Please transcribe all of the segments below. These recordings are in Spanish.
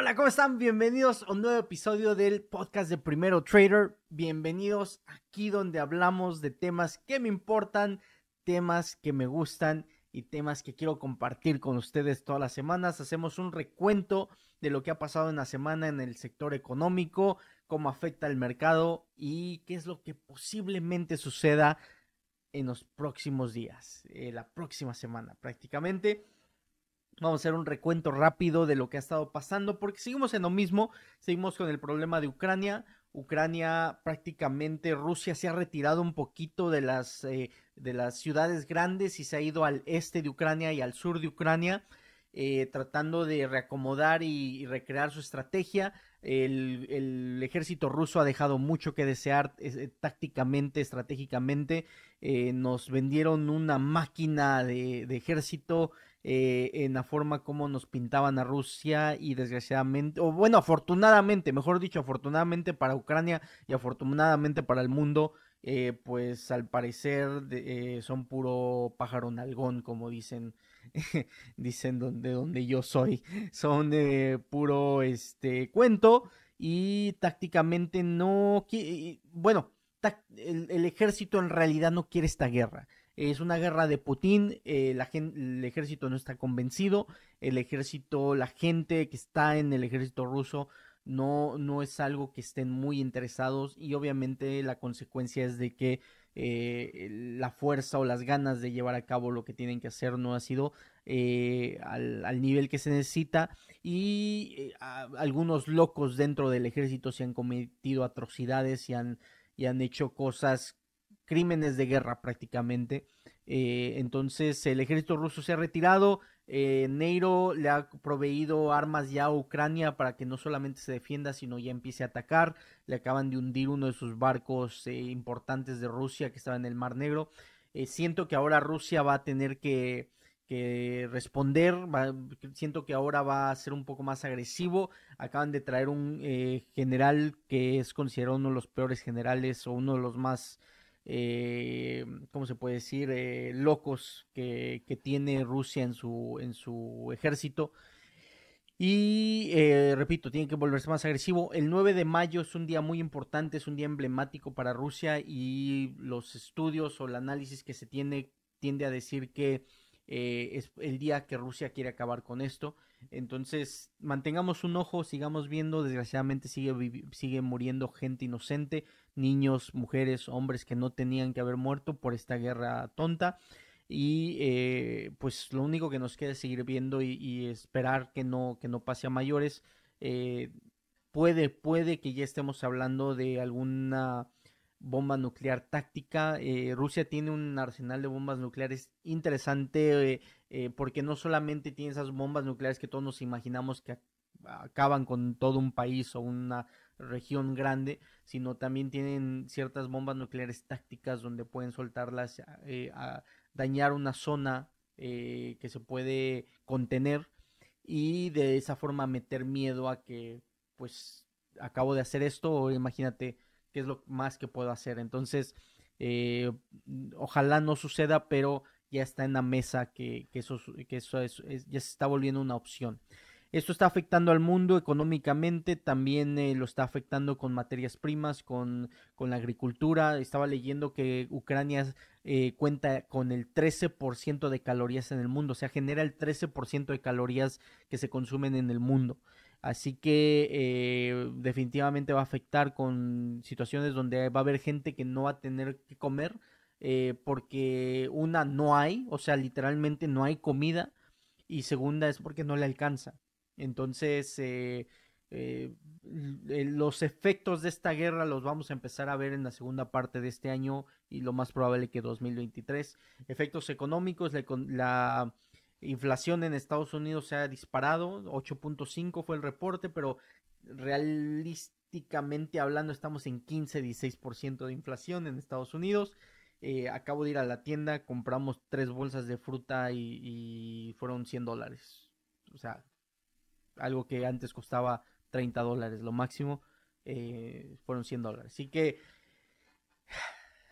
Hola, ¿cómo están? Bienvenidos a un nuevo episodio del podcast de Primero Trader. Bienvenidos aquí donde hablamos de temas que me importan, temas que me gustan y temas que quiero compartir con ustedes todas las semanas. Hacemos un recuento de lo que ha pasado en la semana en el sector económico, cómo afecta el mercado y qué es lo que posiblemente suceda en los próximos días, eh, la próxima semana prácticamente. Vamos a hacer un recuento rápido de lo que ha estado pasando porque seguimos en lo mismo, seguimos con el problema de Ucrania. Ucrania prácticamente Rusia se ha retirado un poquito de las, eh, de las ciudades grandes y se ha ido al este de Ucrania y al sur de Ucrania. Eh, tratando de reacomodar y, recrear su estrategia. El, ejército ruso ha dejado mucho que desear eh, tácticamente, estratégicamente. Eh, nos vendieron una máquina de, ejército en la forma como nos pintaban a Rusia y desgraciadamente, o bueno, afortunadamente, mejor dicho, afortunadamente para Ucrania y afortunadamente para el mundo, pues al parecer son puro pájaro nalgón, como dicen dicen de donde yo soy. Son puro este cuento y tácticamente no bueno, el, ejército en realidad no quiere esta guerra. Es una guerra de Putin, eh, el ejército no está convencido, el ejército, la gente que está en el ejército ruso no, no es algo que estén muy interesados y obviamente la consecuencia es de que eh, la fuerza o las ganas de llevar a cabo lo que tienen que hacer no ha sido eh, al, nivel que se necesita y algunos locos dentro del ejército se han cometido atrocidades y han, y han hecho cosas, crímenes de guerra prácticamente. entonces el ejército ruso se ha retirado, eh, Neiro le ha proveído armas ya a Ucrania para que no solamente se defienda, sino ya empiece a atacar. Le acaban de hundir uno de sus barcos eh, importantes de Rusia que estaba en el Mar Negro. Eh, siento que ahora Rusia va a tener que, responder. siento que ahora va a ser un poco más agresivo. Acaban de traer un general que es considerado uno de los peores generales o uno de los más eh, ¿cómo se puede decir? Eh, locos que, tiene Rusia en su, en su ejército. Y eh, repito, tiene que volverse más agresivo. El 9 de mayo es un día muy importante, es un día emblemático para Rusia y los estudios o el análisis que se tiene tiende a decir que eh, es el día que Rusia quiere acabar con esto. Entonces, mantengamos un ojo, sigamos viendo, desgraciadamente sigue, sigue muriendo gente inocente, niños, mujeres, hombres que no tenían que haber muerto por esta guerra tonta. Y eh, pues lo único que nos queda es seguir viendo y, esperar que no, que no pase a mayores. Eh, puede, puede que ya estemos hablando de alguna bomba nuclear táctica. Eh, Rusia tiene un arsenal de bombas nucleares interesante eh, eh, porque no solamente tiene esas bombas nucleares que todos nos imaginamos que acaban con todo un país o una región grande, sino también tienen ciertas bombas nucleares tácticas donde pueden soltarlas a dañar una zona que se puede contener y de esa forma meter miedo a que pues acabo de hacer esto imagínate qué es lo más que puedo hacer. Entonces, eh, ojalá no suceda, pero ya está en la mesa que, eso, que eso es, ya se está volviendo una opción. Esto está afectando al mundo económicamente, también eh, lo está afectando con materias primas, con, con, la agricultura. Estaba leyendo que Ucrania eh, cuenta con el 13% de calorías en el mundo, o sea, genera el 13% de calorías que se consumen en el mundo. Así que eh, definitivamente va a afectar con situaciones donde va a haber gente que no va a tener que comer eh, porque una no hay, o sea, literalmente no hay comida y segunda es porque no le alcanza. Entonces, eh, los efectos de esta guerra los vamos a empezar a ver en la segunda parte de este año y lo más probable que 2023. Efectos económicos, la Inflación en Estados Unidos se ha disparado, 8.5 fue el reporte, pero realísticamente hablando estamos en 15-16% de inflación en Estados Unidos. Eh, acabo de ir a la tienda, compramos tres bolsas de fruta y, fueron 100 dólares. O sea, algo que antes costaba 30 dólares, lo máximo, eh, fueron 100 dólares. Así que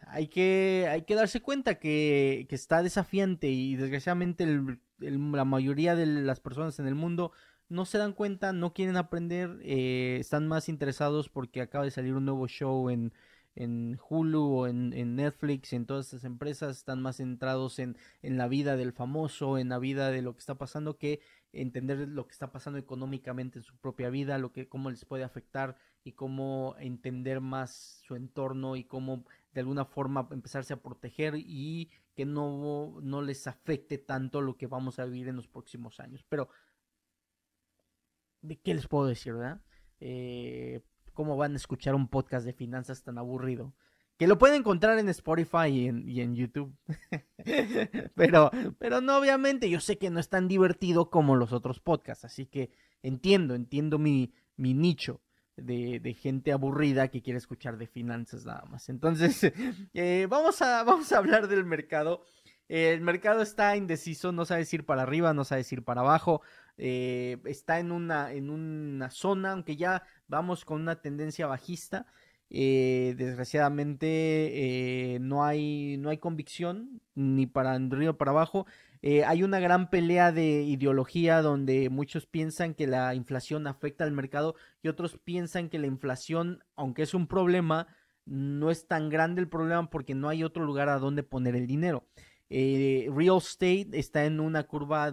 hay que, hay que darse cuenta que, que está desafiante y desgraciadamente el, la mayoría de las personas en el mundo no se dan cuenta, no quieren aprender, eh, están más interesados porque acaba de salir un nuevo show en, en Hulu o en, en, Netflix, en todas estas empresas, están más centrados en, en, la vida del famoso, en la vida de lo que está pasando, que entender lo que está pasando económicamente en su propia vida, lo que, cómo les puede afectar y cómo entender más su entorno y cómo de alguna forma empezarse a proteger y que no, no les afecte tanto lo que vamos a vivir en los próximos años. Pero, ¿de qué les puedo decir, verdad? Eh, ¿Cómo van a escuchar un podcast de finanzas tan aburrido? Que lo pueden encontrar en Spotify y en, y en YouTube. pero, pero no, obviamente, yo sé que no es tan divertido como los otros podcasts. Así que entiendo, entiendo mi, mi nicho de, gente aburrida que quiere escuchar de finanzas nada más. Entonces, eh, vamos, a, vamos a hablar del mercado. el mercado está indeciso, no sabe ir para arriba, no sabe ir para abajo. Eh, está en una, en una zona, aunque ya vamos con una tendencia bajista. Eh, desgraciadamente no, hay, no hay convicción ni para arriba ni para abajo. Eh, hay una gran pelea de ideología donde muchos piensan que la inflación afecta al mercado y otros piensan que la inflación, aunque es un problema, no es tan grande el problema porque no hay otro lugar a donde poner el dinero. Eh, real estate está en una curva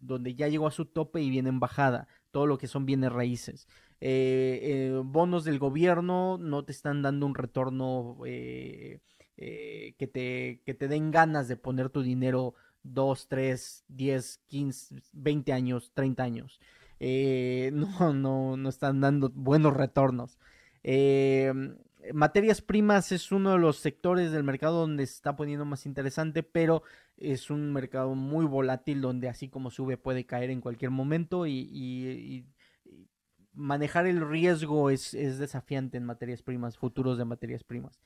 donde ya llegó a su tope y viene en bajada, todo lo que son bienes raíces. Eh, bonos del gobierno no te están dando un retorno que, te, que te den ganas de poner tu dinero 2, 3, 10, 15, 20 años, 30 años. Eh, no, no, no están dando buenos retornos. Eh, materias primas es uno de los sectores del mercado donde se está poniendo más interesante, pero es un mercado muy volátil donde así como sube puede caer en cualquier momento y, manejar el riesgo es, es, desafiante en materias primas, futuros de materias primas.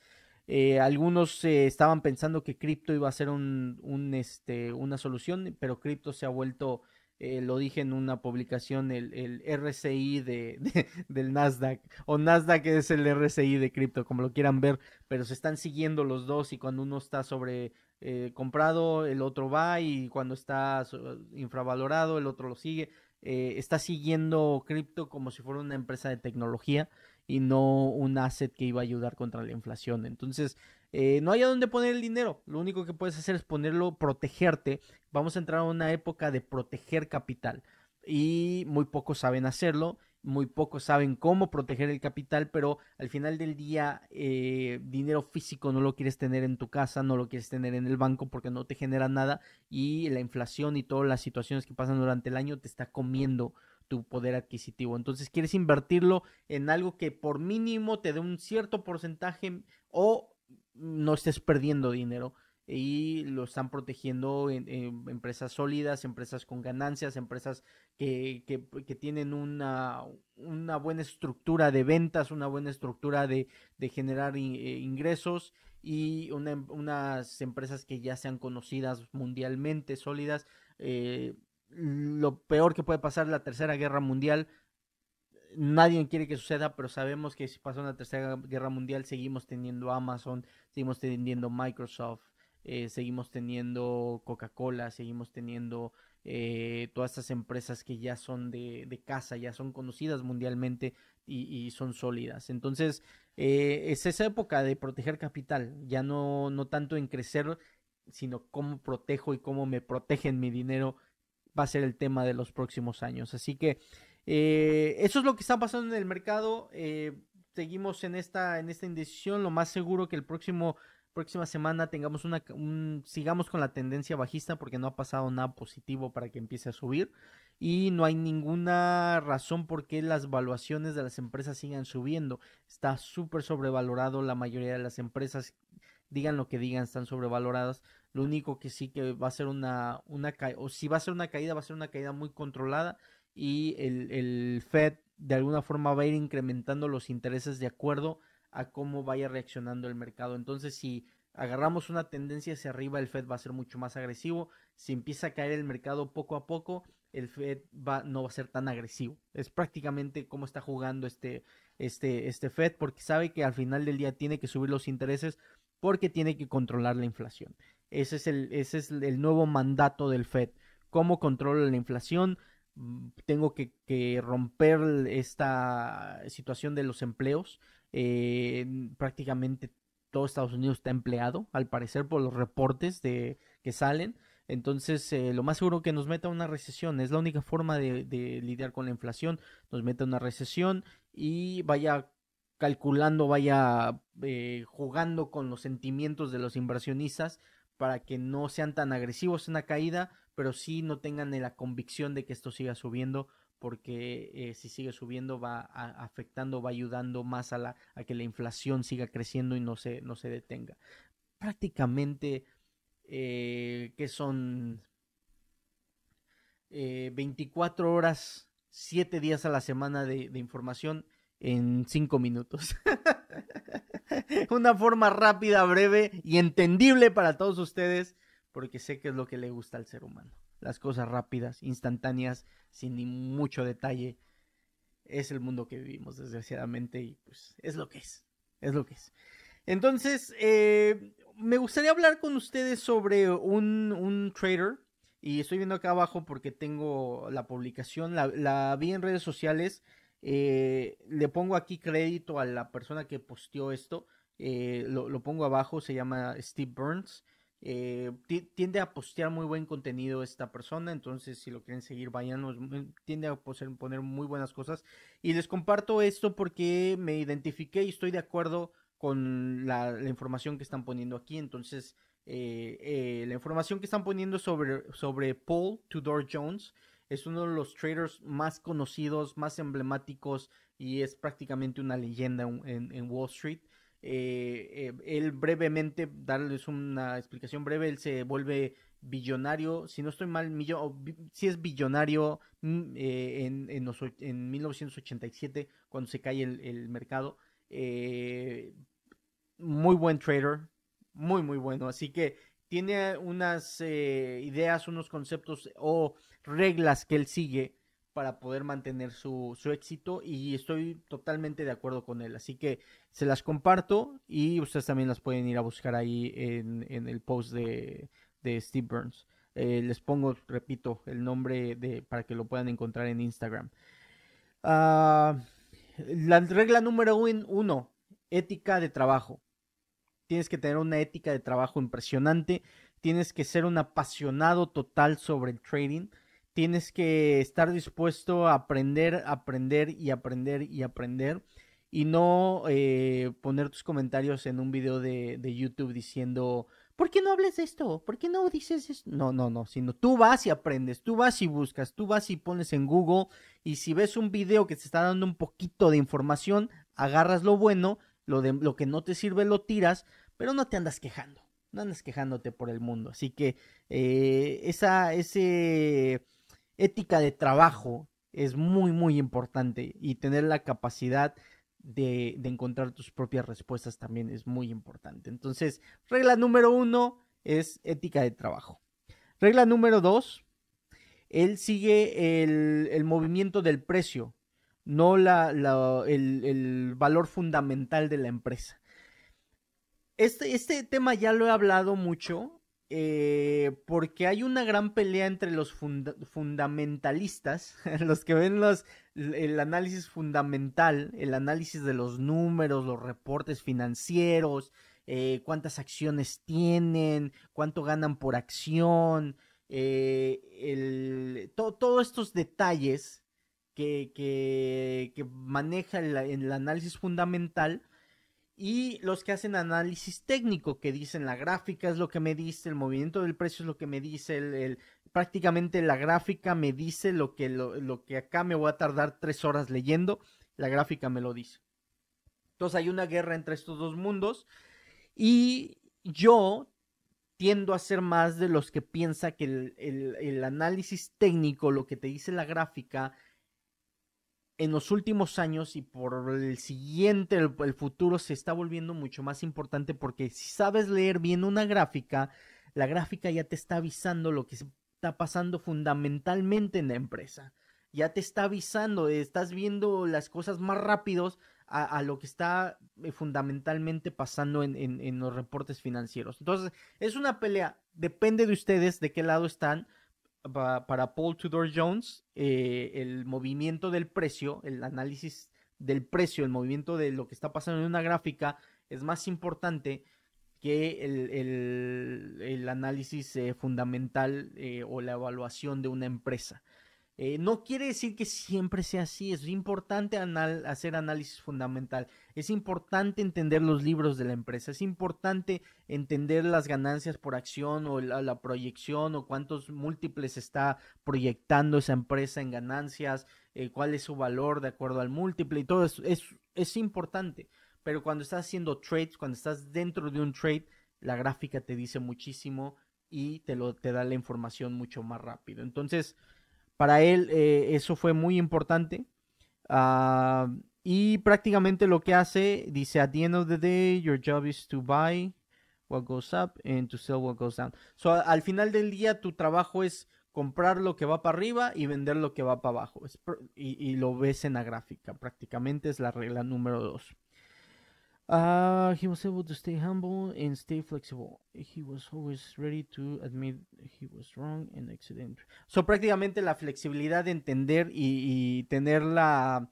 Eh, algunos eh, estaban pensando que cripto iba a ser un, este, una solución, pero cripto se ha vuelto, eh, lo dije en una publicación, el, RCI de, del Nasdaq, o Nasdaq es el RCI de cripto, como lo quieran ver, pero se están siguiendo los dos y cuando uno está sobre comprado, el otro va y cuando está infravalorado, el otro lo sigue. está siguiendo cripto como si fuera una empresa de tecnología y no un asset que iba a ayudar contra la inflación. Entonces, eh, no hay a dónde poner el dinero. Lo único que puedes hacer es ponerlo, protegerte. Vamos a entrar a una época de proteger capital. Y muy pocos saben hacerlo, muy pocos saben cómo proteger el capital, pero al final del día, eh, dinero físico no lo quieres tener en tu casa, no lo quieres tener en el banco porque no te genera nada y la inflación y todas las situaciones que pasan durante el año te está comiendo tu poder adquisitivo. Entonces quieres invertirlo en algo que por mínimo te dé un cierto porcentaje o no estés perdiendo dinero y lo están protegiendo en, empresas sólidas, empresas con ganancias, empresas que, que, tienen una, una, buena estructura de ventas, una buena estructura de, de generar eh, ingresos y unas empresas que ya sean conocidas mundialmente, sólidas. Eh, lo peor que puede pasar la tercera guerra mundial. Nadie quiere que suceda, pero sabemos que si pasa una tercera guerra mundial seguimos teniendo Amazon, seguimos teniendo Microsoft, eh, seguimos teniendo Coca-Cola, seguimos teniendo eh, todas estas empresas que ya son de, de casa, ya son conocidas mundialmente y, son sólidas. Entonces, eh, es esa época de proteger capital, ya no, no tanto en crecer, sino cómo protejo y cómo me protegen mi dinero va a ser el tema de los próximos años. Así que eh, eso es lo que está pasando en el mercado. Eh, seguimos en esta, en esta indecisión. Lo más seguro que el próximo próxima semana tengamos una sigamos con la tendencia bajista porque no ha pasado nada positivo para que empiece a subir y no hay ninguna razón por qué las valuaciones de las empresas sigan subiendo. Está súper sobrevalorado la mayoría de las empresas digan lo que digan, están sobrevaloradas. Lo único que sí que va a ser una, una o si va a ser una caída, va a ser una caída muy controlada y el, el Fed de alguna forma va a ir incrementando los intereses de acuerdo a cómo vaya reaccionando el mercado. Entonces, si agarramos una tendencia hacia arriba, el Fed va a ser mucho más agresivo. Si empieza a caer el mercado poco a poco, el Fed va, no va a ser tan agresivo. Es prácticamente cómo está jugando este, este, este Fed, porque sabe que al final del día tiene que subir los intereses porque tiene que controlar la inflación. Ese es el, ese es el nuevo mandato del Fed. ¿Cómo controla la inflación? mm, tengo que, romper esta situación de los empleos. Eh, prácticamente todo Estados Unidos está empleado, al parecer por los reportes de, que salen. Entonces, eh, lo más seguro que nos meta una recesión. Es la única forma de, lidiar con la inflación. Nos meta una recesión y vaya calculando, vaya eh, jugando con los sentimientos de los inversionistas para que no sean tan agresivos en la caída, pero sí no tengan la convicción de que esto siga subiendo, porque eh, si sigue subiendo va afectando, va ayudando más a, la, a que la inflación siga creciendo y no se, no se detenga. Prácticamente, eh, que son 24 eh, horas, 7 días a la semana de información en 5 minutos. Una forma rápida, breve y entendible para todos ustedes, porque sé que es lo que le gusta al ser humano. Las cosas rápidas, instantáneas, sin ni mucho detalle. Es el mundo que vivimos, desgraciadamente, y pues es lo que es. Es lo que es. Entonces, eh, me gustaría hablar con ustedes sobre un, un, trader. Y estoy viendo acá abajo porque tengo la publicación. La, la vi en redes sociales. Eh, le pongo aquí crédito a la persona que posteó esto. Eh, lo, pongo abajo, se llama Steve Burns. Eh, tiende a postear muy buen contenido esta persona, entonces si lo quieren seguir, vayan, tiende a poner muy buenas cosas. Y les comparto esto porque me identifiqué y estoy de acuerdo con la, información que están poniendo aquí. Entonces, la información que están poniendo sobre, sobre Paul Tudor Jones es uno de los traders más conocidos, más emblemáticos y es prácticamente una leyenda en, Wall Street. Eh, eh, él brevemente, darles una explicación breve, él se vuelve billonario, si no estoy mal, si es billonario mm, eh, en, en, 1987, cuando se cae el, mercado. muy buen trader, muy, muy bueno. Así que tiene unas ideas, unos conceptos o reglas que él sigue para poder mantener su, éxito y estoy totalmente de acuerdo con él. Así que se las comparto y ustedes también las pueden ir a buscar ahí en, el post de, Steve Burns. Eh, les pongo, repito, el nombre de, para que lo puedan encontrar en Instagram. Ah, la regla número uno, ética de trabajo. Tienes que tener una ética de trabajo impresionante. Tienes que ser un apasionado total sobre el trading tienes que estar dispuesto a aprender, aprender y aprender y aprender y no eh, poner tus comentarios en un video de, YouTube diciendo, ¿por qué no hables de esto? ¿Por qué no dices esto? No, no, no, sino tú vas y aprendes, tú vas y buscas, tú vas y pones en Google y si ves un video que te está dando un poquito de información, agarras lo bueno, lo, de, lo que no te sirve lo tiras, pero no te andas quejando, no andas quejándote por el mundo. Así que eh, esa, ese ética de trabajo es muy, muy importante y tener la capacidad de, encontrar tus propias respuestas también es muy importante. Entonces, regla número uno es ética de trabajo. Regla número dos, él sigue el, movimiento del precio, no la, el, el, valor fundamental de la empresa. Este, este tema ya lo he hablado mucho eh, porque hay una gran pelea entre los fundamentalistas, los que ven el análisis fundamental, el análisis de los números, los reportes financieros, eh, cuántas acciones tienen, cuánto ganan por acción, eh, todos estos detalles que, que, maneja el análisis fundamental y los que hacen análisis técnico, que dicen la gráfica es lo que me dice, el movimiento del precio es lo que me dice, el, prácticamente la gráfica me dice lo que, lo, que acá me voy a tardar tres horas leyendo, la gráfica me lo dice. Entonces hay una guerra entre estos dos mundos y yo tiendo a ser más de los que piensa que el, el análisis técnico, lo que te dice la gráfica, en los últimos años y por el siguiente, el, futuro se está volviendo mucho más importante porque si sabes leer bien una gráfica, la gráfica ya te está avisando lo que está pasando fundamentalmente en la empresa. Ya te está avisando, estás viendo las cosas más rápidos a, lo que está eh, fundamentalmente pasando en, en los reportes financieros. Entonces, es una pelea, depende de ustedes de qué lado están para Paul Tudor Jones, eh, el movimiento del precio, el análisis del precio, el movimiento de lo que está pasando en una gráfica es más importante que el, análisis eh, fundamental eh, o la evaluación de una empresa. Eh, no quiere decir que siempre sea así, es importante hacer análisis fundamental, es importante entender los libros de la empresa, es importante entender las ganancias por acción o la, proyección o cuántos múltiples está proyectando esa empresa en ganancias, eh, cuál es su valor de acuerdo al múltiple y todo eso es, es importante, pero cuando estás haciendo trades, cuando estás dentro de un trade, la gráfica te dice muchísimo y te, lo, te da la información mucho más rápido. Entonces, para él eh, eso fue muy importante. Ah, y prácticamente lo que hace, dice, at the end of the day, your job is to buy what goes up and to sell what goes down. So, al final del día, tu trabajo es comprar lo que va para arriba y vender lo que va para abajo. y, y, lo ves en la gráfica. Prácticamente es la regla número dos. Uh, he was able to stay humble and stay flexible. He was always ready to admit he was wrong and accident. So prácticamente la flexibilidad de entender y, tener la,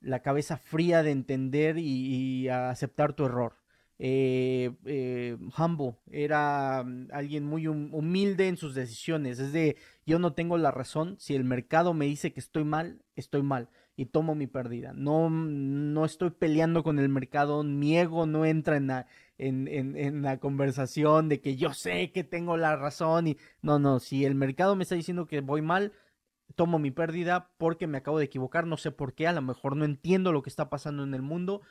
la, cabeza fría de entender y, aceptar tu error. Eh, eh, humble era mm, alguien muy humilde en sus decisiones. Es de yo no tengo la razón. Si el mercado me dice que estoy mal, estoy mal y tomo mi pérdida. No, no estoy peleando con el mercado, mi ego no entra en la, en, en, la conversación de que yo sé que tengo la razón y no, no, si el mercado me está diciendo que voy mal, tomo mi pérdida porque me acabo de equivocar, no sé por qué, a lo mejor no entiendo lo que está pasando en el mundo,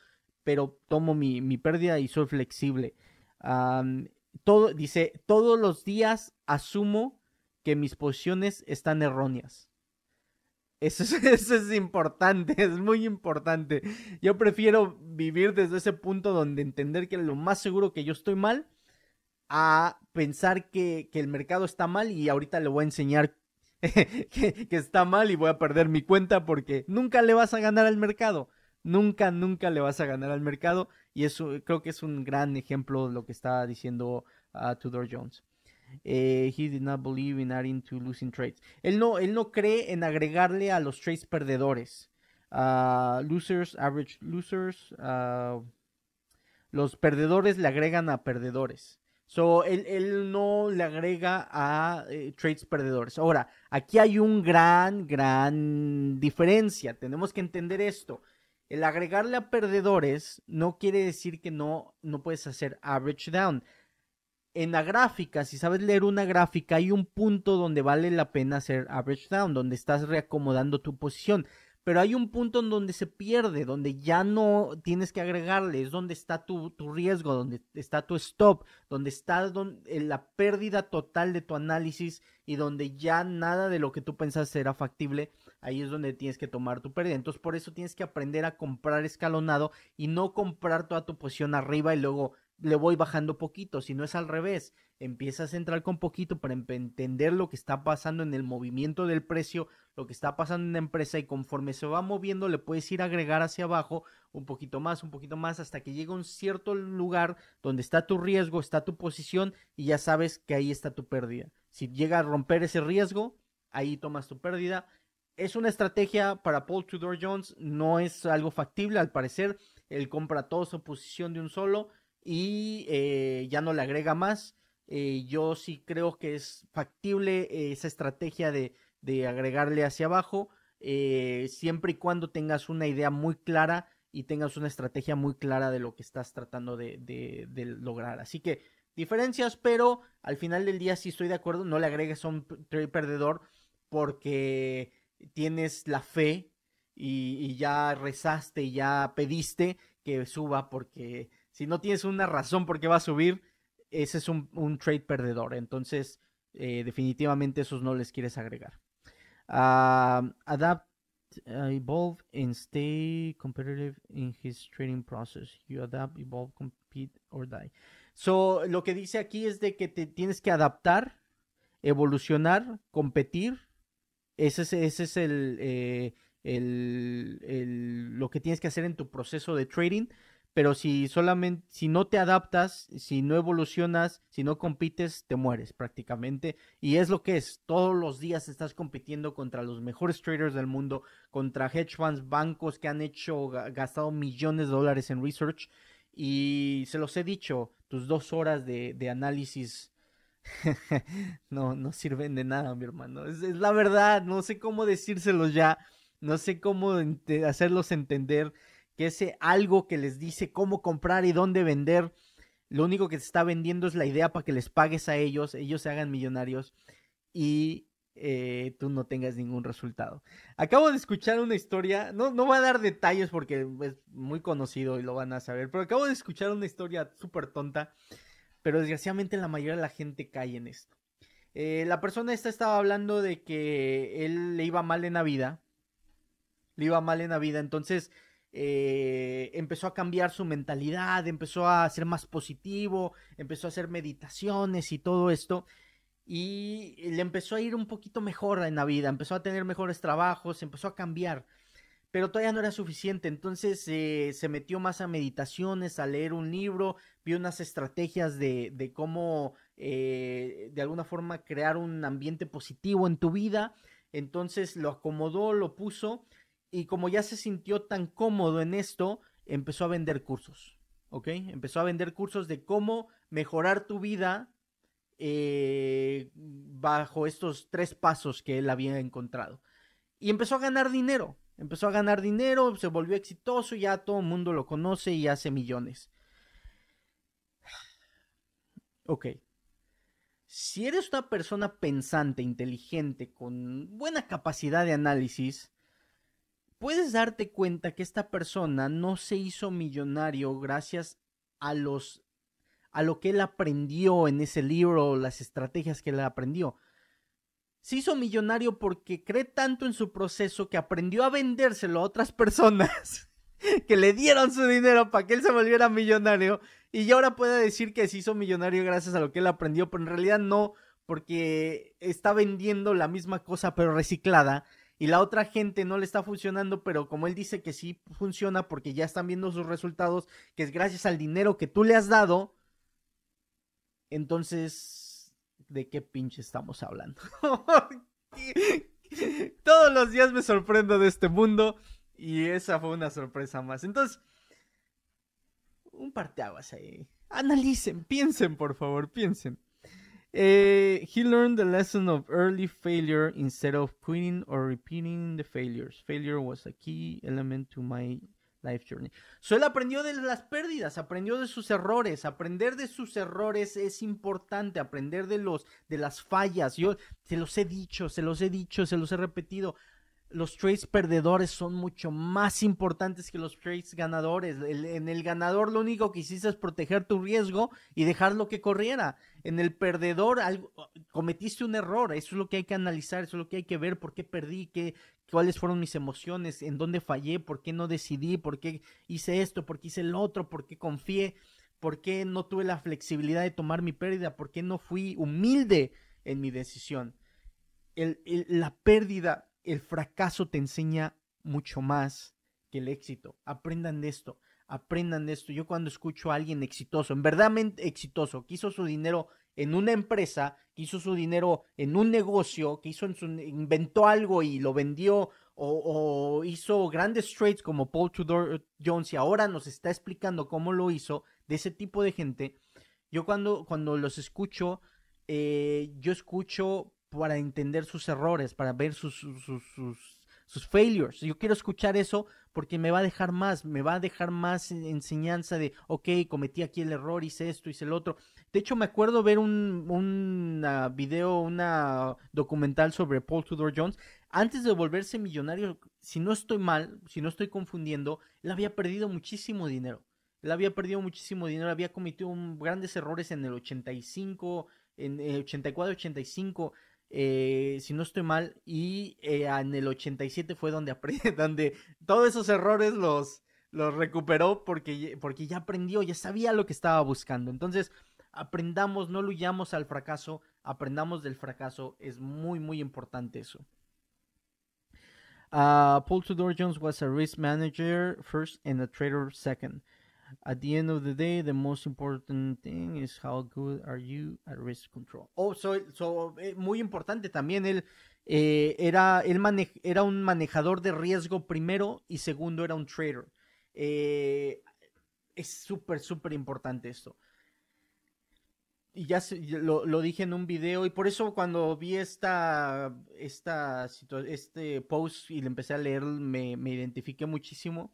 pero tomo mi, mi pérdida y soy flexible. todo, dice, todos los días asumo que mis posiciones están erróneas. Eso es, importante, es muy importante. Yo prefiero vivir desde ese punto donde entender que lo más seguro que yo estoy mal a pensar que, el mercado está mal y ahorita le voy a enseñar que, está mal y voy a perder mi cuenta porque nunca le vas a ganar al mercado. Nunca, nunca le vas a ganar al mercado y eso creo que es un gran ejemplo de lo que está diciendo uh, Tudor Jones. Eh, he did not believe in adding to losing trades. Él no, él no cree en agregarle a los trades perdedores. Uh, losers, average losers. Uh, los perdedores le agregan a perdedores. So, él, él no le agrega a eh, trades perdedores. Ahora, aquí hay un gran, gran diferencia. Tenemos que entender esto. El agregarle a perdedores no quiere decir que no, no puedes hacer average down en la gráfica, si sabes leer una gráfica, hay un punto donde vale la pena hacer average down, donde estás reacomodando tu posición. Pero hay un punto en donde se pierde, donde ya no tienes que agregarle, es donde está tu, riesgo, donde está tu stop, donde está la pérdida total de tu análisis y donde ya nada de lo que tú pensas era factible, ahí es donde tienes que tomar tu pérdida. Entonces por eso tienes que aprender a comprar escalonado y no comprar toda tu posición arriba y luego le voy bajando poquito, si no es al revés, empiezas a entrar con poquito para entender lo que está pasando en el movimiento del precio, lo que está pasando en la empresa y conforme se va moviendo le puedes ir a agregar hacia abajo un poquito más, un poquito más hasta que llega a un cierto lugar donde está tu riesgo, está tu posición y ya sabes que ahí está tu pérdida. Si llega a romper ese riesgo, ahí tomas tu pérdida. Es una estrategia para Paul Tudor Jones, no es algo factible al parecer. Él compra toda su posición de un solo y eh, ya no le agrega más. Eh, yo sí creo que es factible eh, esa estrategia de, agregarle hacia abajo, siempre y cuando tengas una idea muy clara y tengas una estrategia muy clara de lo que estás tratando de, de, lograr. Así que diferencias, pero al final del día sí estoy de acuerdo, no le agregues a un trade perdedor porque tienes la fe y, y ya rezaste, ya pediste que suba porque si no tienes una razón por qué va a subir, ese es un, trade perdedor. Entonces, eh, definitivamente esos no les quieres agregar. Ah, adapt, uh, evolve, and stay competitive in his trading process. You adapt, evolve, compete, or die. So, lo que dice aquí es de que te tienes que adaptar, evolucionar, competir. Ese es, ese es el, eh, el, el, lo que tienes que hacer en tu proceso de trading pero si solamente, si no te adaptas, si no evolucionas, si no compites, te mueres prácticamente. Y es lo que es, todos los días estás compitiendo contra los mejores traders del mundo, contra hedge funds, bancos que han hecho, gastado millones de dólares en research. Y se los he dicho, tus dos horas de, análisis no, no sirven de nada, mi hermano. Es, la verdad, no sé cómo decírselos ya, no sé cómo hacerlos entender que ese algo que les dice cómo comprar y dónde vender, lo único que se está vendiendo es la idea para que les pagues a ellos, ellos se hagan millonarios y eh, tú no tengas ningún resultado. Acabo de escuchar una historia, no, no voy a dar detalles porque es muy conocido y lo van a saber, pero acabo de escuchar una historia súper tonta, pero desgraciadamente la mayoría de la gente cae en esto. Eh, la persona esta estaba hablando de que él le iba mal en la vida, le iba mal en la vida, entonces eh, empezó a cambiar su mentalidad, empezó a ser más positivo, empezó a hacer meditaciones y todo esto. Y le empezó a ir un poquito mejor en la vida, empezó a tener mejores trabajos, empezó a cambiar. Pero todavía no era suficiente, entonces eh, se metió más a meditaciones, a leer un libro, vio unas estrategias de, de cómo eh, de alguna forma crear un ambiente positivo en tu vida. Entonces lo acomodó, lo puso y como ya se sintió tan cómodo en esto, empezó a vender cursos, ¿ok? Empezó a vender cursos de cómo mejorar tu vida eh, bajo estos tres pasos que él había encontrado. Y empezó a ganar dinero, empezó a ganar dinero, se volvió exitoso, ya todo el mundo lo conoce y hace millones. Ok. Si eres una persona pensante, inteligente, con buena capacidad de análisis, puedes darte cuenta que esta persona no se hizo millonario gracias a los a lo que él aprendió en ese libro, las estrategias que él aprendió. Se hizo millonario porque cree tanto en su proceso que aprendió a vendérselo a otras personas que le dieron su dinero para que él se volviera millonario y ahora puede decir que se hizo millonario gracias a lo que él aprendió, pero en realidad no, porque está vendiendo la misma cosa pero reciclada y la otra gente no le está funcionando, pero como él dice que sí funciona porque ya están viendo sus resultados, que es gracias al dinero que tú le has dado, entonces, ¿de qué pinche estamos hablando? Todos los días me sorprendo de este mundo y esa fue una sorpresa más. Entonces, un parteaguas ahí. Analicen, piensen, por favor, piensen. Eh, he learned the lesson of early failure instead of quitting or repeating the failures. Failure was a key element to my life journey. So él aprendió de las pérdidas, aprendió de sus errores. Aprender de sus errores es importante. Aprender de los de las fallas. Yo se los he dicho, se los he dicho, se los he repetido los trades perdedores son mucho más importantes que los trades ganadores. en el ganador lo único que hiciste es proteger tu riesgo y dejarlo que corriera. En el perdedor cometiste un error. Eso es lo que hay que analizar, eso es lo que hay que ver. ¿Por qué perdí? ¿Qué, ¿Cuáles fueron mis emociones? ¿En dónde fallé? ¿Por qué no decidí? ¿Por qué hice esto? ¿Por qué hice el otro? ¿Por qué confié? ¿Por qué no tuve la flexibilidad de tomar mi pérdida? ¿Por qué no fui humilde en mi decisión? la pérdida el fracaso te enseña mucho más que el éxito. Aprendan de esto, aprendan de esto. Yo cuando escucho a alguien exitoso, en verdad exitoso, que hizo su dinero en una empresa, que hizo su dinero en un negocio, que hizo en su, inventó algo y lo vendió o, hizo grandes trades como Paul Tudor Jones y ahora nos está explicando cómo lo hizo, de ese tipo de gente, yo cuando, cuando los escucho, eh, yo escucho para entender sus errores, para ver sus, sus, sus, failures. Yo quiero escuchar eso porque me va a dejar más, me va a dejar más enseñanza de, ok, cometí aquí el error, hice esto, hice el otro. De hecho, me acuerdo ver un, un video, una documental sobre Paul Tudor Jones. Antes de volverse millonario, si no estoy mal, si no estoy confundiendo, él había perdido muchísimo dinero. Él había perdido muchísimo dinero, había cometido grandes errores en el 85, en el 84, 85 eh, si no estoy mal, y eh, en el 87 fue donde, donde todos esos errores los, los recuperó porque, porque ya aprendió, ya sabía lo que estaba buscando. Entonces, aprendamos, no huyamos al fracaso, aprendamos del fracaso, es muy, muy importante eso. Uh, Paul Tudor Jones was a risk manager first and a trader second. At the end of the day, the most important thing is how good are you at risk control. Oh, so, so eh, muy importante también él eh, era, él era un manejador de riesgo primero y segundo era un trader. Eh, es súper, súper importante esto. Y ya lo, lo, dije en un video y por eso cuando vi esta, esta este post y le empecé a leer me, me identifiqué muchísimo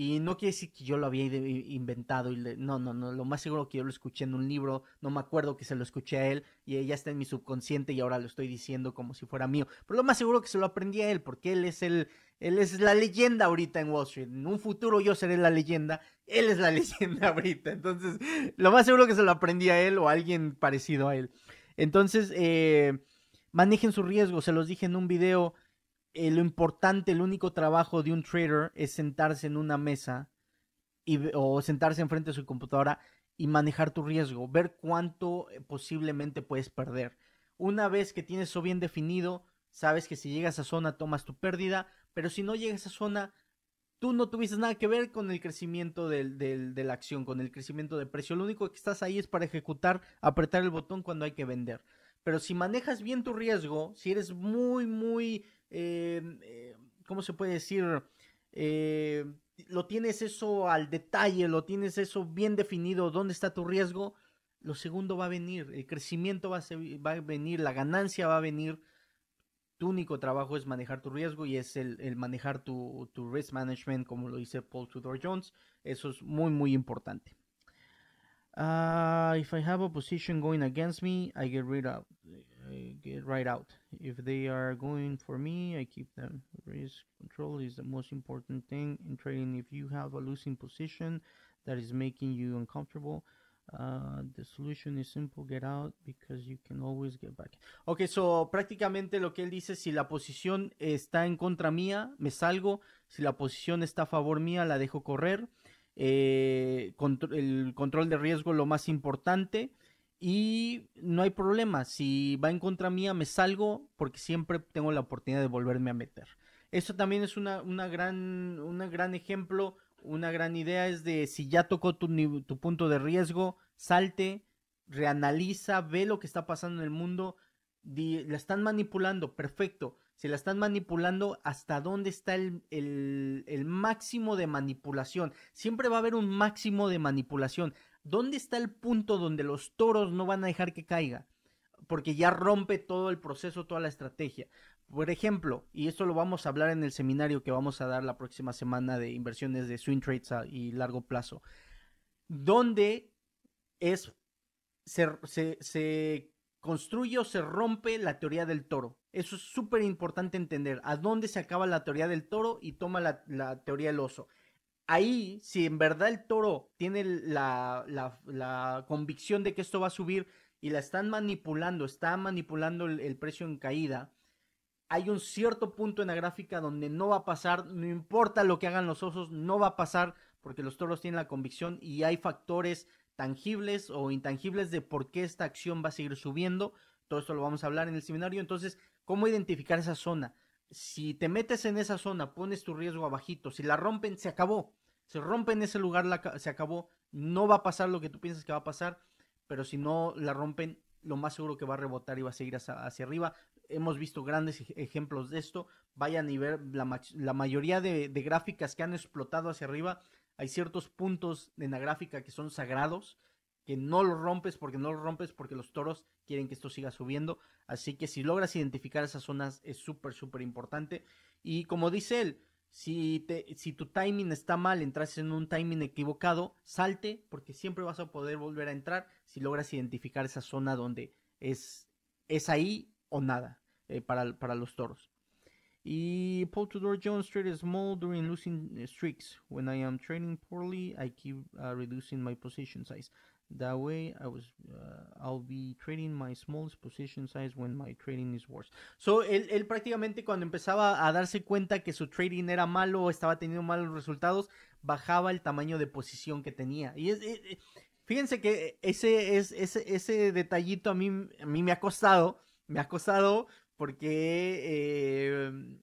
y no quiere decir que yo lo había inventado. Y no, no, no. Lo más seguro que yo lo escuché en un libro. No me acuerdo que se lo escuché a él. Y ya está en mi subconsciente y ahora lo estoy diciendo como si fuera mío. Pero lo más seguro que se lo aprendí a él. Porque él es el. Él es la leyenda ahorita en Wall Street. En un futuro yo seré la leyenda. Él es la leyenda ahorita. Entonces, lo más seguro que se lo aprendí a él o a alguien parecido a él. Entonces, eh, manejen su riesgo. Se los dije en un video. Eh, lo importante, el único trabajo de un trader es sentarse en una mesa y, o sentarse enfrente de su computadora y manejar tu riesgo, ver cuánto eh, posiblemente puedes perder. Una vez que tienes eso bien definido, sabes que si llegas a zona tomas tu pérdida, pero si no llegas a zona, tú no tuviste nada que ver con el crecimiento del, de la acción, con el crecimiento de precio. Lo único que estás ahí es para ejecutar, apretar el botón cuando hay que vender. Pero si manejas bien tu riesgo, si eres muy, muy Em, eh, ¿cómo se puede decir? Eh, lo tienes eso al detalle, lo tienes eso bien definido, dónde está tu riesgo, lo segundo va a venir, el crecimiento va a, a venir, la ganancia va a venir. Tu único trabajo es manejar tu riesgo y es el, manejar tu, tu, risk management, como lo dice Paul Tudor Jones. Eso es muy, muy importante. Uh, if I have a position going against me, I get rid of. I get right out. If they are going for me, I keep them. Risk control is the most important thing in trading. If you have a losing position that is making you uncomfortable, uh, the solution is simple, get out because you can always get back. Ok, so prácticamente lo que él dice, si la posición está en contra mía, me salgo. Si la posición está a favor mía, la dejo correr. Eh, el control de riesgo lo más importante y no hay problema. Si va en contra mía, me salgo porque siempre tengo la oportunidad de volverme a meter. Eso también es una, una gran, un gran ejemplo, una gran idea es de si ya tocó tu, tu punto de riesgo, salte, reanaliza, ve lo que está pasando en el mundo, la están manipulando, perfecto. Si la están manipulando, ¿hasta dónde está el, el, el, máximo de manipulación? Siempre va a haber un máximo de manipulación. ¿Dónde está el punto donde los toros no van a dejar que caiga? Porque ya rompe todo el proceso, toda la estrategia. Por ejemplo, y esto lo vamos a hablar en el seminario que vamos a dar la próxima semana de inversiones de swing trades y largo plazo. ¿Dónde es se, se, construye o se rompe la teoría del toro. Eso es súper importante entender. ¿A dónde se acaba la teoría del toro y toma la, teoría del oso? ahí, si en verdad el toro tiene la, la, convicción de que esto va a subir y la están manipulando, está manipulando el, precio en caída, hay un cierto punto en la gráfica donde no va a pasar, no importa lo que hagan los osos, no va a pasar porque los toros tienen la convicción y hay factores tangibles o intangibles de por qué esta acción va a seguir subiendo. Todo esto lo vamos a hablar en el seminario. Entonces, ¿cómo identificar esa zona? Si te metes en esa zona, pones tu riesgo abajito, si la rompen, se acabó. Se rompe en ese lugar, se acabó. No va a pasar lo que tú piensas que va a pasar, pero si no la rompen, lo más seguro que va a rebotar y va a seguir hacia, arriba. Hemos visto grandes ejemplos de esto. Vayan y ver la, mayoría de, gráficas que han explotado hacia arriba. Hay ciertos puntos en la gráfica que son sagrados, que no los rompes porque no los rompes porque los toros quieren que esto siga subiendo. Así que si logras identificar esas zonas es súper, súper importante. Y como dice él, si, tu timing está mal, entras en un timing equivocado, salte porque siempre vas a poder volver a entrar si logras identificar esa zona donde es, es ahí o nada eh, para, para los toros. Y Paul Tudor Jones traded small during losing streaks. When I am trading poorly, I keep uh, reducing my position size. That way, I was, uh, I'll be trading my smallest position size when my trading is worse. So, él, él, prácticamente cuando empezaba a darse cuenta que su trading era malo o estaba teniendo malos resultados, bajaba el tamaño de posición que tenía. Y es, fíjense que ese, es, ese, ese detallito a mí, a mí me ha costado, me ha costado porque, eh,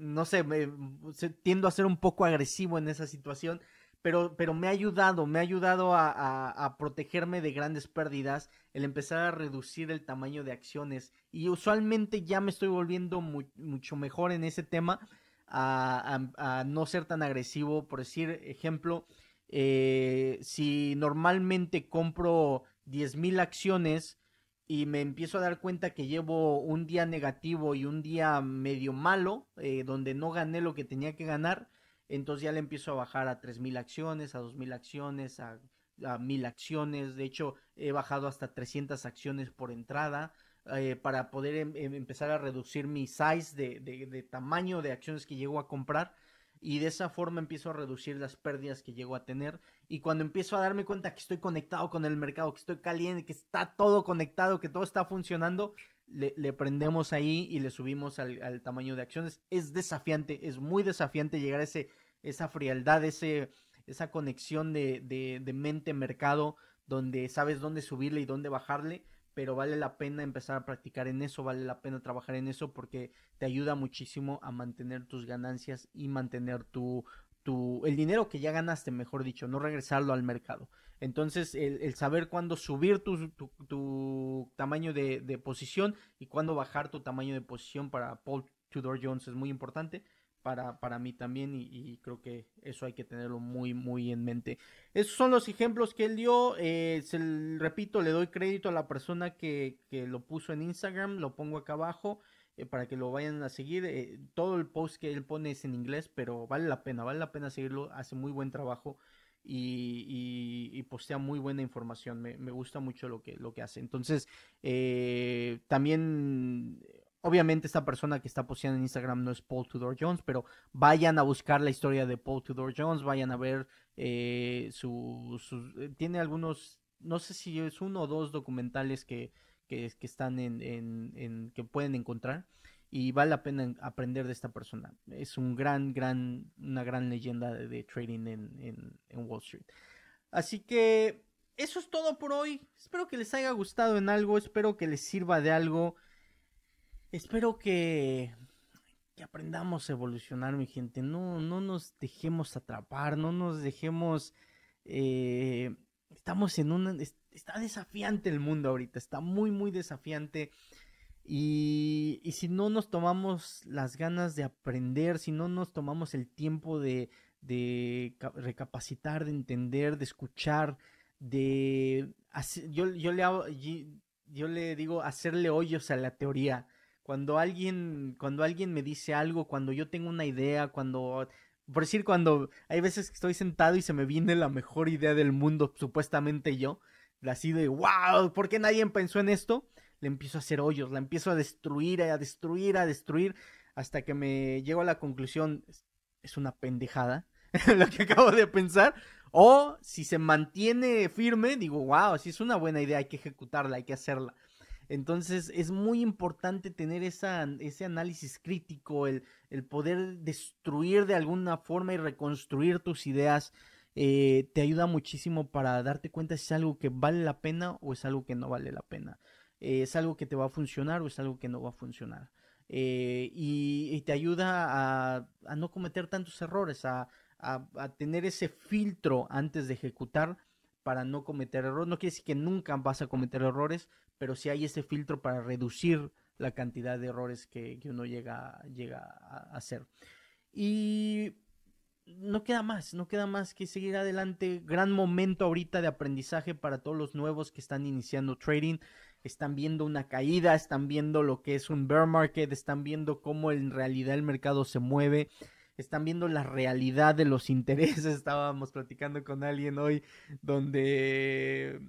no sé, me, tiendo a ser un poco agresivo en esa situación pero, pero me ha ayudado, me ha ayudado a, protegerme de grandes pérdidas, el empezar a reducir el tamaño de acciones. Y usualmente ya me estoy volviendo mucho mejor en ese tema, a, no ser tan agresivo. Por decir, ejemplo, eh, si normalmente compro 10.000 acciones y me empiezo a dar cuenta que llevo un día negativo y un día medio malo, eh, donde no gané lo que tenía que ganar, entonces ya le empiezo a bajar a 3.000 acciones, a 2.000 acciones, a, a 1.000 acciones. De hecho, he bajado hasta 300 acciones por entrada eh, para poder em, em, empezar a reducir mi size de, de, tamaño de acciones que llego a comprar. Y de esa forma empiezo a reducir las pérdidas que llego a tener. Y cuando empiezo a darme cuenta que estoy conectado con el mercado, que estoy caliente, que está todo conectado, que todo está funcionando, le, prendemos ahí y le subimos al, tamaño de acciones. Es desafiante, es muy desafiante llegar a ese, esa frialdad, ese, esa conexión de, de, mente-mercado, donde sabes dónde subirle y dónde bajarle, pero vale la pena empezar a practicar en eso, vale la pena trabajar en eso porque te ayuda muchísimo a mantener tus ganancias y mantener tu, tu, el dinero que ya ganaste, mejor dicho, no regresarlo al mercado. Entonces, el, saber cuándo subir tu, tu, tamaño de, de, posición y cuándo bajar tu tamaño de posición para Paul Tudor Jones es muy importante para, para mí también y, creo que eso hay que tenerlo muy, muy en mente. Esos son los ejemplos que él dio. Eh, se, repito, le doy crédito a la persona que, que, lo puso en Instagram, lo pongo acá abajo. Eh, para que lo vayan a seguir. Eh, todo el post que él pone es en inglés, pero vale la pena, vale la pena seguirlo. Hace muy buen trabajo y, postea muy buena información. Me, gusta mucho lo que, lo que hace. Entonces, eh, también, obviamente, esta persona que está posteando en Instagram no es Paul Tudor Jones, pero vayan a buscar la historia de Paul Tudor Jones, vayan a ver eh, su, eh, tiene algunos, no sé si es uno o dos documentales que, que, están en, en, que pueden encontrar y vale la pena aprender de esta persona. Es un gran, gran, una gran leyenda de, trading en, Wall Street. Así que eso es todo por hoy. Espero que les haya gustado en algo, espero que les sirva de algo. Espero que, aprendamos a evolucionar, mi gente. No, no nos dejemos atrapar, no nos dejemos... Eh, estamos en un... Está desafiante el mundo ahorita, está muy, muy desafiante. Y, si no nos tomamos las ganas de aprender, si no nos tomamos el tiempo de, recapacitar, de entender, de escuchar, de... yo, yo, le hago, yo le digo hacerle hoyos a la teoría. Cuando alguien, cuando alguien me dice algo, cuando yo tengo una idea, cuando por decir, cuando hay veces que estoy sentado y se me viene la mejor idea del mundo, supuestamente yo, así de, wow, ¿por qué nadie pensó en esto? le empiezo a hacer hoyos, la empiezo a destruir, a destruir, a destruir, hasta que me llego a la conclusión, es una pendejada lo que acabo de pensar. O si se mantiene firme, digo, wow, si es una buena idea, hay que ejecutarla, hay que hacerla. Entonces es muy importante tener ese análisis crítico, el, el, poder destruir de alguna forma y reconstruir tus ideas. Eh, te ayuda muchísimo para darte cuenta si es algo que vale la pena o es algo que no vale la pena. Eh, es algo que te va a funcionar o es algo que no va a funcionar. Eh, y, te ayuda a, no cometer tantos errores, a, tener ese filtro antes de ejecutar para no cometer errores. No quiere decir que nunca vas a cometer errores, pero si hay ese filtro para reducir la cantidad de errores que, uno llega, llega a hacer. Y no queda más, no queda más que seguir adelante. Gran momento ahorita de aprendizaje para todos los nuevos que están iniciando trading están viendo una caída, están viendo lo que es un bear market, están viendo cómo en realidad el mercado se mueve, están viendo la realidad de los intereses. Estábamos platicando con alguien hoy donde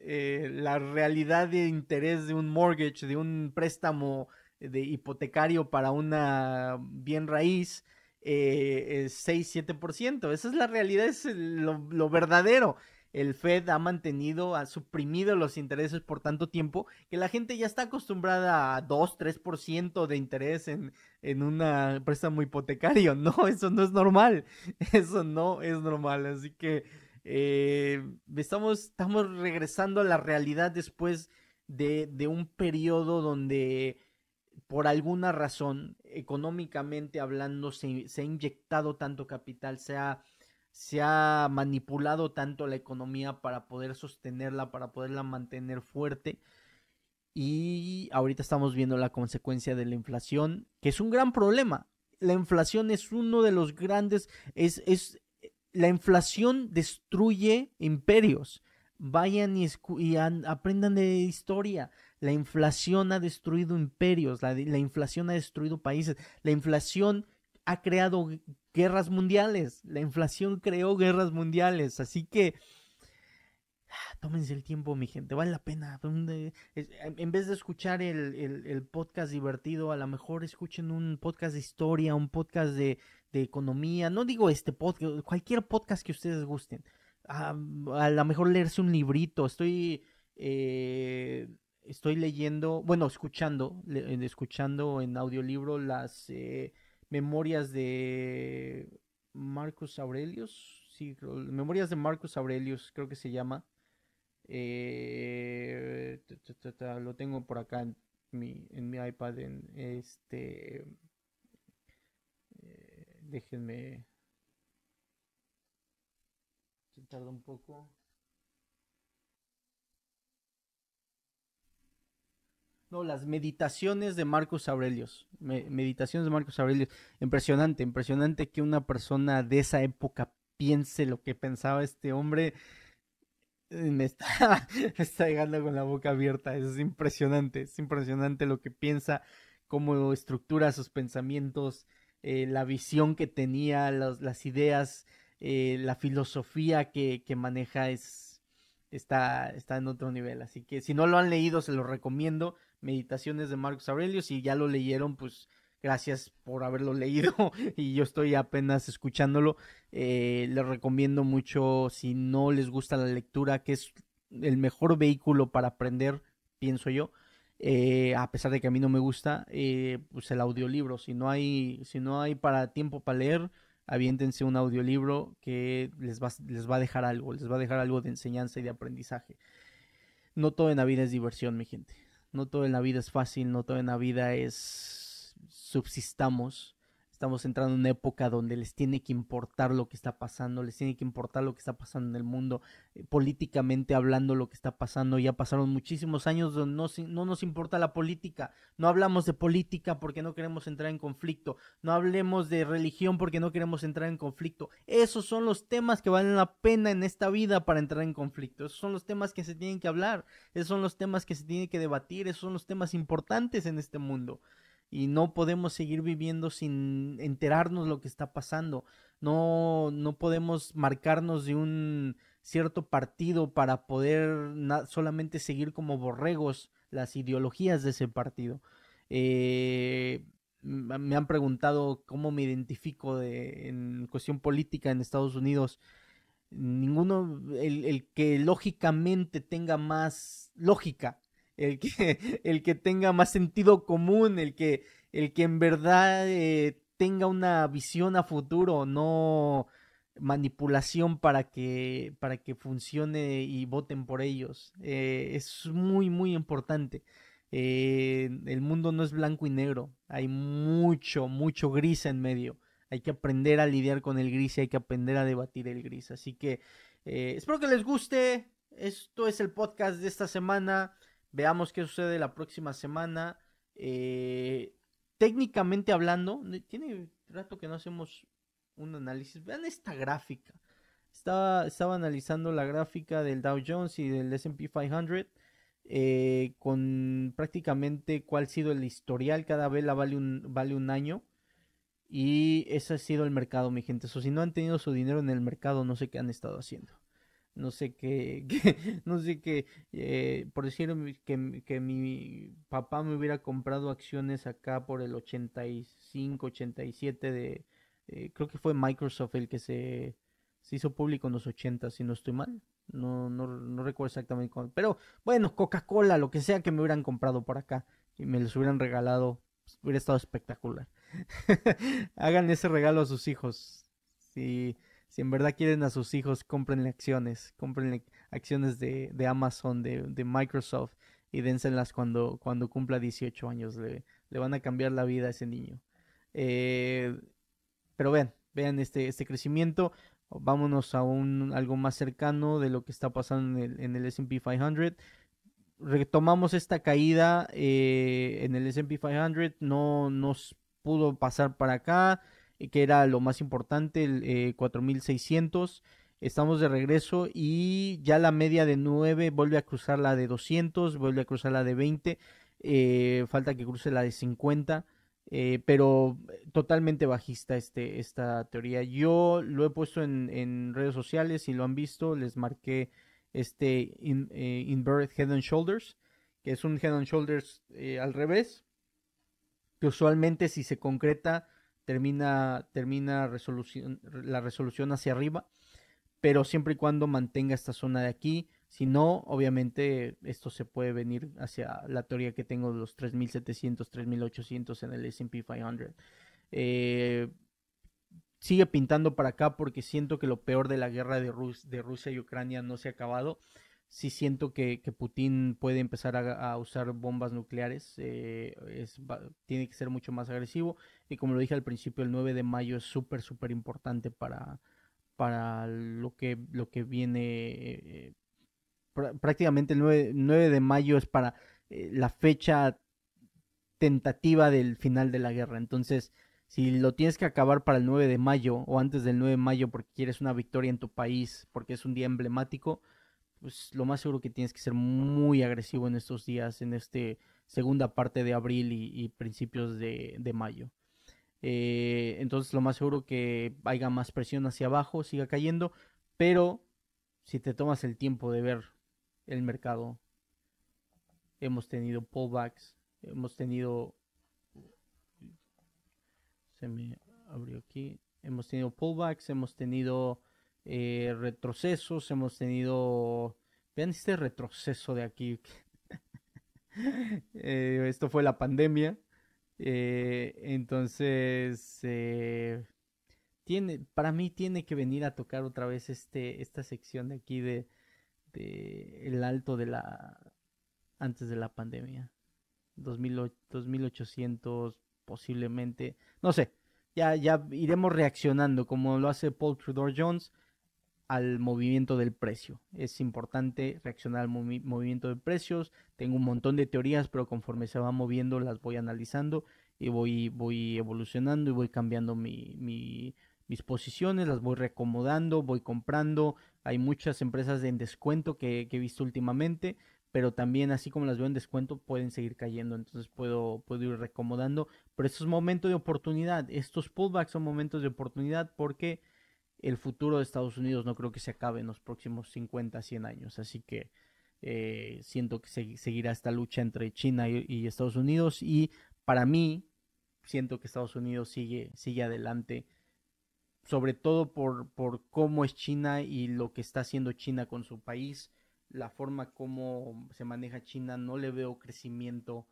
eh, la realidad de interés de un mortgage, de un préstamo de hipotecario para una bien raíz, eh, es 6-7%. Esa es la realidad, es lo verdadero el Fed ha mantenido, ha suprimido los intereses por tanto tiempo que la gente ya está acostumbrada a 2, 3% de interés en, en un préstamo hipotecario. No, eso no es normal. Eso no es normal. Así que eh, estamos, estamos regresando a la realidad después de, de un periodo donde por alguna razón, económicamente hablando, se, se ha inyectado tanto capital, se ha se ha manipulado tanto la economía para poder sostenerla, para poderla mantener fuerte. Y ahorita estamos viendo la consecuencia de la inflación, que es un gran problema. La inflación es uno de los grandes, es, es la inflación destruye imperios. Vayan y, aprendan de historia. La inflación ha destruido imperios, la, la inflación ha destruido países, la inflación ha creado guerras mundiales, la inflación creó guerras mundiales, así que tómense el tiempo, mi gente, vale la pena. En vez de escuchar el, podcast divertido, a lo mejor escuchen un podcast de historia, un podcast de, economía. No digo este podcast, cualquier podcast que ustedes gusten. a lo mejor leerse un librito. Estoy, eh, estoy leyendo, bueno, escuchando, escuchando en audiolibro las eh, memorias de Marcus Aurelius. Sí, memorias de Marcus Aurelius, creo que se llama. Eh, lo tengo por acá en mi, en mi iPad. En este. Eh, déjenme. Tarda un poco. No, las meditaciones de Marcos Aurelius. meditaciones de Marcos Aurelius. Impresionante, impresionante que una persona de esa época piense lo que pensaba este hombre me está, está llegando con la boca abierta. Es impresionante, es impresionante lo que piensa, cómo estructura sus pensamientos, eh, la visión que tenía, las ideas, eh, la filosofía que, que maneja es, está, está en otro nivel. Así que si no lo han leído, se lo recomiendo. Meditaciones de Marcos Aurelio. Si ya lo leyeron, pues Gracias por haberlo leído y yo estoy apenas escuchándolo. Eh, les recomiendo mucho si no les gusta la lectura, que es el mejor vehículo para aprender, pienso yo. Eh, a pesar de que a mí no me gusta, eh, pues el audiolibro. Si no hay, si no hay para tiempo para leer, aviéntense un audiolibro que les va, les va a dejar algo, les va a dejar algo de enseñanza y de aprendizaje. No todo en la vida es diversión, mi gente. No todo en la vida es fácil, no todo en la vida es subsistamos. Estamos entrando en una época donde les tiene que importar lo que está pasando, les tiene que importar lo que está pasando en el mundo, eh, políticamente hablando lo que está pasando. Ya pasaron muchísimos años donde no, no nos importa la política, no hablamos de política porque no queremos entrar en conflicto, no hablemos de religión porque no queremos entrar en conflicto. Esos son los temas que valen la pena en esta vida para entrar en conflicto. Esos son los temas que se tienen que hablar, esos son los temas que se tienen que debatir, esos son los temas importantes en este mundo y no podemos seguir viviendo sin enterarnos lo que está pasando. No, no podemos marcarnos de un cierto partido para poder solamente seguir como borregos las ideologías de ese partido. Eh, me han preguntado cómo me identifico de, en cuestión política en Estados Unidos. Ninguno, el, el que lógicamente tenga más lógica el que, el que tenga más sentido común, el que, el que en verdad eh, tenga una visión a futuro, no manipulación para que, para que funcione y voten por ellos. Eh, es muy, muy importante. Eh, el mundo no es blanco y negro, hay mucho, mucho gris en medio. Hay que aprender a lidiar con el gris y hay que aprender a debatir el gris. Así que espero que les guste. Esto es el podcast de esta semana. Veamos qué sucede la próxima semana. Eh, técnicamente hablando, tiene rato que no hacemos un análisis. Vean esta gráfica. Estaba, estaba analizando la gráfica del Dow Jones y del SP 500 eh, con prácticamente cuál ha sido el historial. Cada vela vale un, vale un año. Y ese ha sido el mercado, mi gente. O si no han tenido su dinero en el mercado, no sé qué han estado haciendo no sé qué, no sé qué, eh, por decir que, que, mi papá me hubiera comprado acciones acá por el 85, 87 de, eh, creo que fue Microsoft el que se, hizo público en los 80, si no estoy mal. No, no, no recuerdo exactamente cuándo. Pero bueno, Coca-Cola, lo que sea que me hubieran comprado por acá y me los hubieran regalado, pues, hubiera estado espectacular. Hagan ese regalo a sus hijos. Si, si en verdad quieren a sus hijos, cómprenle acciones, cómprenle acciones de, de Amazon, de, de, Microsoft y dénselas cuando, cuando cumpla 18 años. Le, le, van a cambiar la vida a ese niño. Eh, pero vean, vean este, este crecimiento. vámonos a un algo más cercano de lo que está pasando en el, en el S&P 500 retomamos esta caída eh, en el S&P 500, no nos pudo pasar para acá, que era lo más importante, el 4600. Eh, Estamos de regreso y ya la media de 9 vuelve a cruzar la de 200, vuelve a cruzar la de 20, falta que cruce la de 50. pero totalmente bajista este, esta teoría. Yo lo he puesto en, en redes sociales, si lo han visto, les marqué este eh, inverted head and shoulders, que es un head and shoulders eh, al revés, que usualmente si se concreta termina, termina la resolución hacia arriba, pero siempre y cuando mantenga esta zona de aquí, si no, obviamente esto se puede venir hacia la teoría que tengo de los 3700, 3800 en el S&P 500. Eh, sigue pintando para acá porque siento que lo peor de la guerra de Rusia y Ucrania no se ha acabado. Sí siento que, Putin puede empezar a, usar bombas nucleares. Eh, tiene que ser mucho más agresivo. Y como lo dije al principio, el 9 de mayo es súper, súper importante para, para lo, que, lo que viene. Eh, prácticamente el 9, de mayo es para eh, la fecha tentativa del final de la guerra. Entonces, si lo tienes que acabar para el 9 de mayo o antes del 9 de mayo porque quieres una victoria en tu país, porque es un día emblemático, pues lo más seguro que tienes que ser muy agresivo en estos días, en esta segunda parte de abril y, principios de, mayo. Eh, entonces lo más seguro que haya más presión hacia abajo, siga cayendo, pero si te tomas el tiempo de ver el mercado, hemos tenido pullbacks, hemos tenido se me abrió aquí. Hemos tenido pullbacks, hemos tenido eh, retrocesos, hemos tenido... Vean este retroceso de aquí. Eh, esto fue la pandemia. Eh, entonces, tiene, para mí tiene que venir a tocar otra vez este, esta sección de aquí de, de el alto de la antes de la pandemia. 2800 posiblemente, no sé, ya, ya iremos reaccionando como lo hace Paul Tudor Jones al movimiento del precio. Es importante reaccionar al movimiento de precios. Tengo un montón de teorías, pero conforme se va moviendo las voy analizando y voy, voy evolucionando y voy cambiando mi, mis posiciones, las voy reacomodando, voy comprando. Hay muchas empresas en descuento que, que he visto últimamente pero también así como las veo en descuento pueden seguir cayendo, entonces puedo, puedo ir recomodando, pero esto es momento de oportunidad, estos pullbacks son momentos de oportunidad porque el futuro de Estados Unidos no creo que se acabe en los próximos 50, 100 años, así que eh, siento que seguirá esta lucha entre China y, Estados Unidos y para mí siento que Estados Unidos sigue, sigue adelante sobre todo por, por cómo es China y lo que está haciendo China con su país la forma como se maneja China, no le veo crecimiento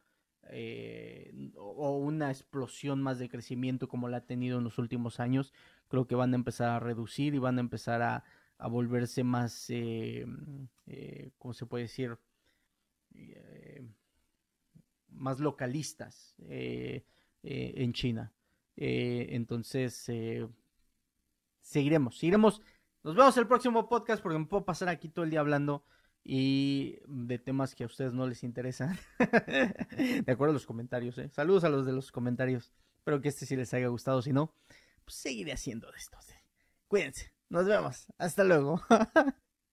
eh, o una explosión más de crecimiento como la ha tenido en los últimos años. Creo que van a empezar a reducir y van a empezar a, volverse más, eh, eh, ¿cómo se puede decir? más localistas en China. entonces, seguiremos, seguiremos. Nos vemos el próximo podcast porque me puedo pasar aquí todo el día hablando y de temas que a ustedes no les interesan. de acuerdo a los comentarios, ¿eh? Saludos a los de los comentarios. Espero que este sí les haya gustado. Si no, seguiré haciendo de estos. Cuídense. Nos vemos. Hasta luego.